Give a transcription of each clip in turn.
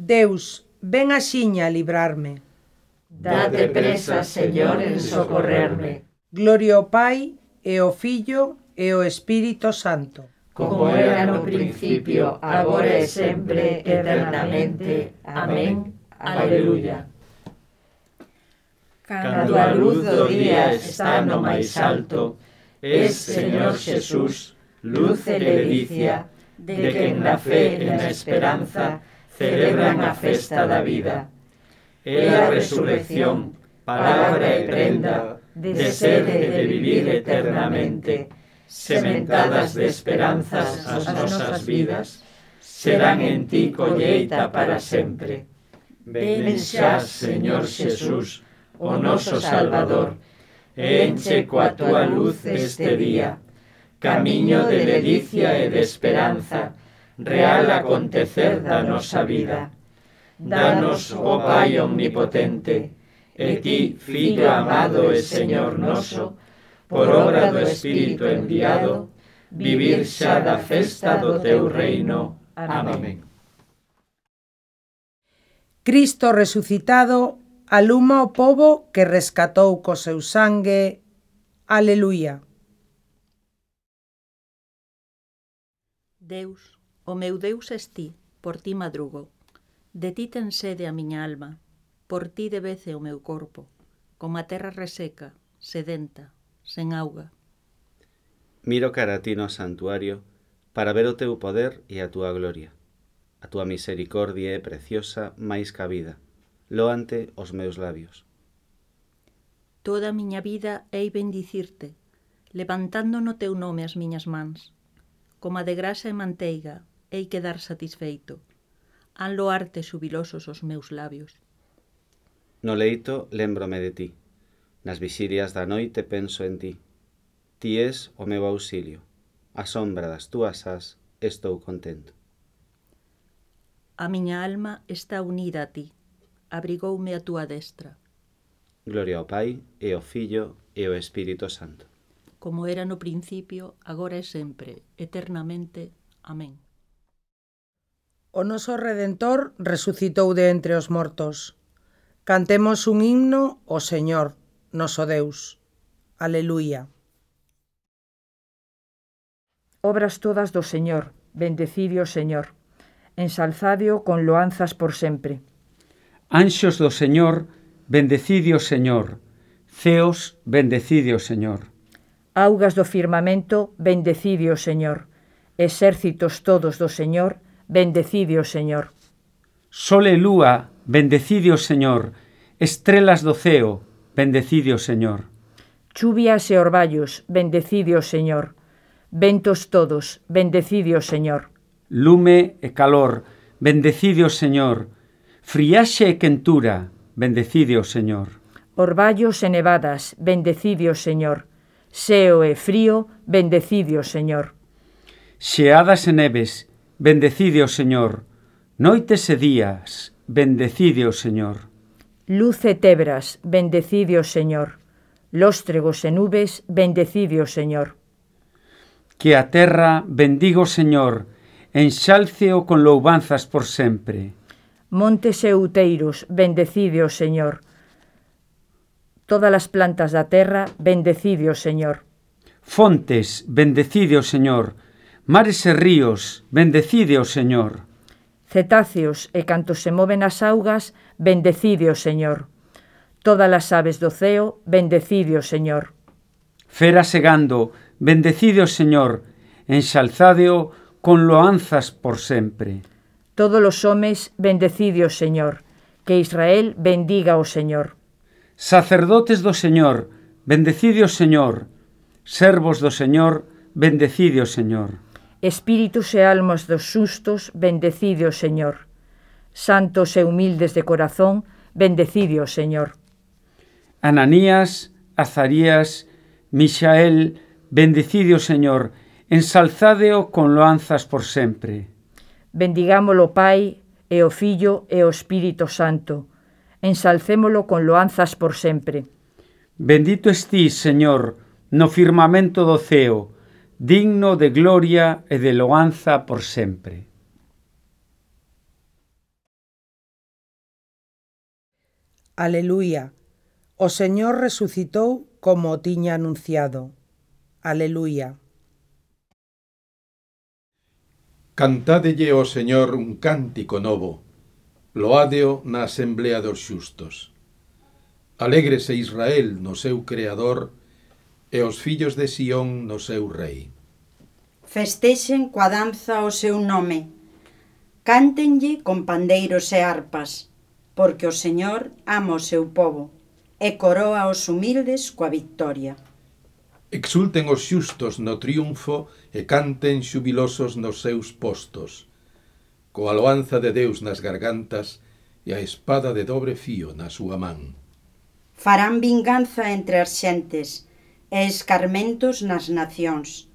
Deus, ven axiña a librarme. Date presa, Señor, en socorrerme. Gloria ao Pai, e ao Filho, e ao Espírito Santo. Como era no principio, agora e sempre, eternamente. Amén. Aleluya. Cando a luz do día está no máis alto, es, Señor Jesús, luz e ledicia, de quen na fe e na esperanza celebran a festa da vida. É a resurrección, palabra e prenda de ser e de vivir eternamente, sementadas de esperanzas as nosas vidas, serán en ti colleita para sempre. Ven xa, Señor Xesús, o noso Salvador, e enche coa túa luz este día, camiño de delicia e de esperanza, real acontecer da nosa vida. Danos, o oh oh Pai omnipotente, e ti, Filho amado e Señor noso, por obra do Espírito enviado, vivir xa da festa do teu reino. Amén. Cristo resucitado, aluma o povo que rescatou co seu sangue. Aleluia. Deus O meu Deus es ti, por ti madrugo. De ti ten sede a miña alma, por ti debece o meu corpo, como a terra reseca, sedenta, sen auga. Miro cara a ti no santuario para ver o teu poder e a túa gloria. A túa misericordia é preciosa máis que a vida. Loante os meus labios. Toda a miña vida hei bendicirte, levantando no teu nome as miñas mans. Como a de grasa e manteiga hei quedar satisfeito. Han loarte subilosos os meus labios. No leito lembrome de ti. Nas vixirias da noite penso en ti. Ti és o meu auxilio. A sombra das túas as estou contento. A miña alma está unida a ti. Abrigoume a túa destra. Gloria ao Pai, e ao Filho, e ao Espírito Santo como era no principio, agora e sempre, eternamente. Amén. O noso Redentor resucitou de entre os mortos. Cantemos un himno ao Señor, noso Deus. Aleluia. Obras todas do Señor, bendecidio Señor. Ensalzadio con loanzas por sempre. Anxos do Señor, bendecidio Señor. Ceos, bendecidio Señor. Augas do firmamento, bendecidio Señor. Exércitos todos do Señor, bendecidio bendecide o Señor. Sol e lúa, bendecide o Señor. Estrelas do ceo, bendecide o Señor. Chuvias e orballos, bendecide o Señor. Ventos todos, bendecide o Señor. Lume e calor, bendecide o Señor. Friaxe e quentura, bendecide o Señor. Orballos e nevadas, bendecide o Señor. Seo e frío, bendecide o Señor. Xeadas e neves, Bendecide o Señor, noites e días, bendecide o Señor. Luz e tebras, bendecide o Señor. Lóstregos e nubes, bendecide o Señor. Que a terra bendigo o Señor, enxálceo con loubanzas por sempre. Montes e outeiros, bendecide o Señor. Todas as plantas da terra, bendecide o Señor. Fontes, bendecide o Señor Mares e ríos, bendecide o Señor. Cetáceos e cantos se moven as augas, bendecide o Señor. Todas as aves do ceo, bendecide o Señor. Fera segando, gando, bendecide o Señor, enxalzadeo con loanzas por sempre. Todos os homes, bendecide o Señor, que Israel bendiga o Señor. Sacerdotes do Señor, bendecide o Señor, servos do Señor, bendecide o Señor. Espíritus e almas dos sustos, bendecide o Señor. Santos e humildes de corazón, bendecide o Señor. Ananías, Azarías, Misael, bendecide o Señor, ensalzadeo con loanzas por sempre. Bendigámolo, Pai, e o Fillo e o Espírito Santo. Ensalcémolo con loanzas por sempre. Bendito estís, Señor, no firmamento do ceo, digno de gloria e de loanza por sempre. Aleluia. O Señor resucitou como o tiña anunciado. Aleluia. Cantádelle ao Señor un cántico novo, loádeo na asemblea dos xustos. Alégrese Israel no seu Creador e os fillos de Sión no seu rei. Festexen coa danza o seu nome. Cántenlle con pandeiros e arpas, porque o Señor ama o seu povo e coroa os humildes coa victoria. Exulten os xustos no triunfo e canten xubilosos nos seus postos, coa loanza de Deus nas gargantas e a espada de dobre fío na súa man. Farán vinganza entre as xentes, e escarmentos nas nacións.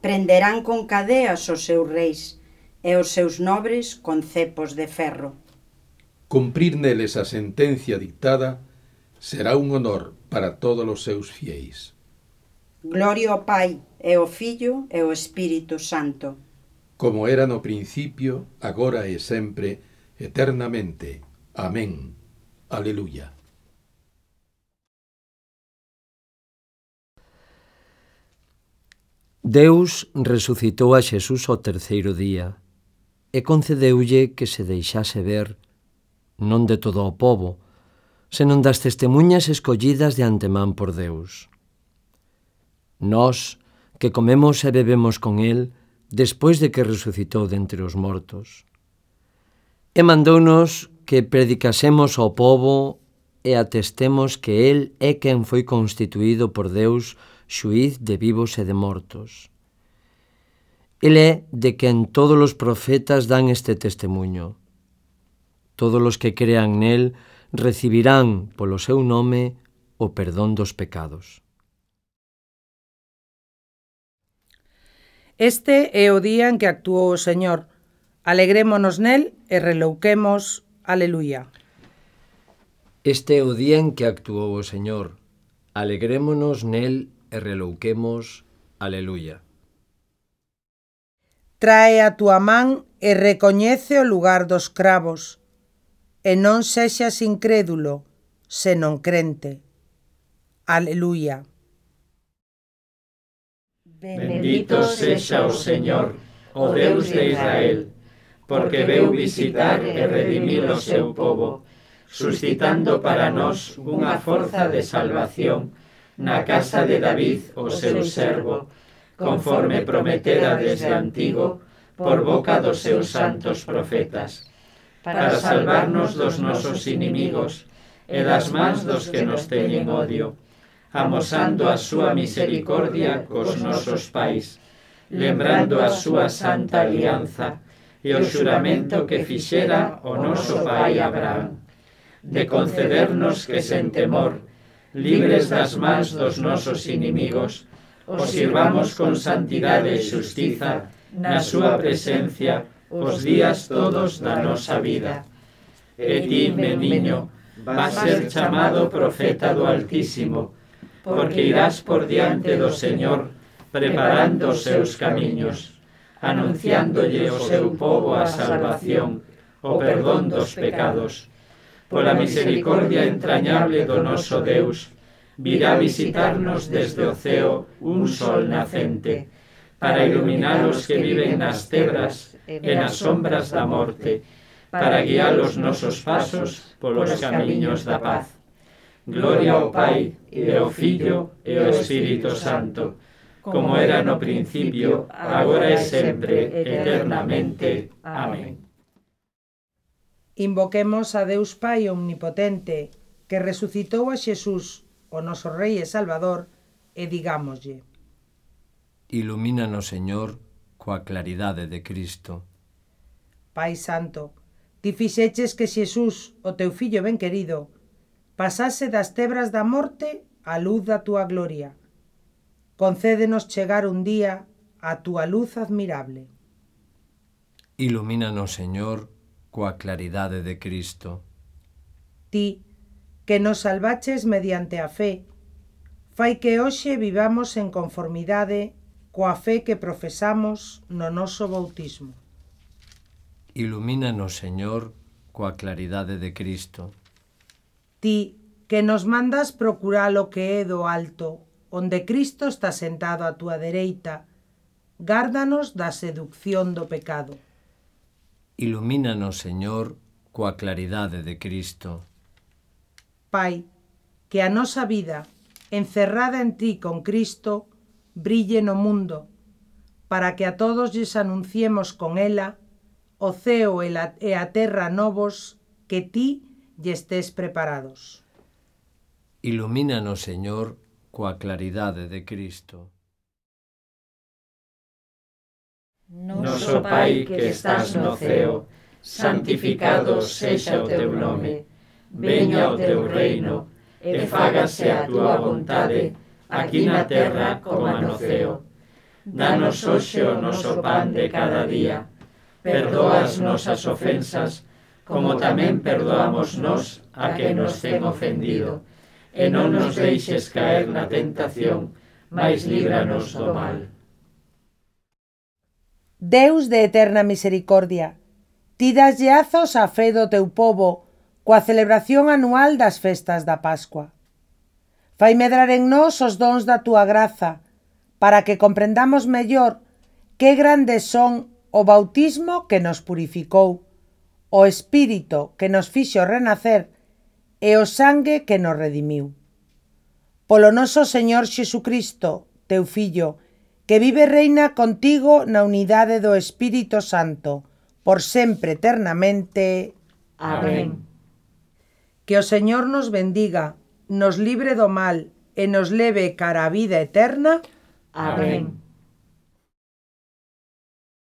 Prenderán con cadeas os seus reis e os seus nobres con cepos de ferro. Cumprir neles a sentencia dictada será un honor para todos os seus fieis. Gloria ao Pai e ao Fillo e ao Espírito Santo. Como era no principio, agora e sempre, eternamente. Amén. Aleluya. Deus resucitou a Xesús ao terceiro día e concedeulle que se deixase ver, non de todo o povo, senón das testemunhas escollidas de antemán por Deus. Nós, que comemos e bebemos con el, despois de que resucitou dentre os mortos. E mandounos que predicasemos ao povo e atestemos que el é quen foi constituído por Deus xuiz de vivos e de mortos. El é de quen todos os profetas dan este testemunho. Todos os que crean nel recibirán polo seu nome o perdón dos pecados. Este é o día en que actuou o Señor. Alegrémonos nel e relouquemos. Aleluia. Este é o día en que actuou o Señor. Alegrémonos nel e relouquemos Aleluia. Trae a túa man e recoñece o lugar dos cravos, e non sexas incrédulo, senón crente. Aleluia. Bendito sexa o Señor, o Deus de Israel, porque veu visitar e redimir o seu povo, suscitando para nós unha forza de salvación, na casa de David o seu servo, conforme prometera desde antigo por boca dos seus santos profetas, para salvarnos dos nosos inimigos e das mans dos que nos teñen odio, amosando a súa misericordia cos nosos pais, lembrando a súa santa alianza e o xuramento que fixera o noso pai Abraham, de concedernos que sen temor libres das mans dos nosos inimigos, os sirvamos con santidade e xustiza. Na súa presencia os días todos da nosa vida. E ti, meniño, vas ser chamado profeta do Altísimo, porque irás por diante do Señor preparando os seus camiños, anunciándolle o seu povo a salvación, o perdón dos pecados, pola misericordia entrañable do noso Deus, virá visitarnos desde o ceo un sol nacente, para iluminar os que viven nas tebras, e nas sombras da morte, para guiar os nosos pasos polos camiños da paz. Gloria ao Pai, e ao Filho, e ao Espírito Santo, como era no principio, agora e sempre, eternamente. Amén. Invoquemos a Deus Pai Omnipotente, que resucitou a Xesús, o noso Rei e Salvador e digámoslle Ilumínanos, Señor, coa claridade de Cristo. Pai Santo, ti fixeches que Xesús, o teu fillo ben querido, pasase das tebras da morte á luz da túa gloria. Concédenos chegar un día á túa luz admirable. Ilumínanos, Señor, coa claridade de Cristo. Ti, que nos salvaches mediante a fe, fai que hoxe vivamos en conformidade coa fe que profesamos no noso bautismo. Ilumínanos, Señor, coa claridade de Cristo. Ti, que nos mandas procurar o que é do alto, onde Cristo está sentado á túa dereita, gárdanos da seducción do pecado. Ilumínanos, Señor, coa claridade de Cristo. Pai, que a nosa vida, encerrada en ti con Cristo, brille no mundo, para que a todos lles anunciemos con ela o ceo e, e a terra novos que ti lle estés preparados. Ilumínanos, Señor, coa claridade de Cristo. Noso Pai que estás no ceo, santificado sexa o teu nome, veña o teu reino, e fágase a túa vontade, aquí na terra como no ceo. Danos hoxe o noso pan de cada día, perdoa as nosas ofensas, como tamén perdoamos nós a que nos ten ofendido, e non nos deixes caer na tentación, mas líbranos do mal. Deus de eterna misericordia, ti das lleazos a fe do teu povo, coa celebración anual das festas da Pascua. Fai medrar en nós os dons da túa graza, para que comprendamos mellor que grandes son o bautismo que nos purificou, o espírito que nos fixo renacer e o sangue que nos redimiu. Polo noso Señor Xesucristo, teu Fillo, que vive reina contigo na unidade do Espírito Santo, por sempre eternamente. Amén. Amén. Que o Señor nos bendiga, nos libre do mal e nos leve cara a vida eterna. Amén.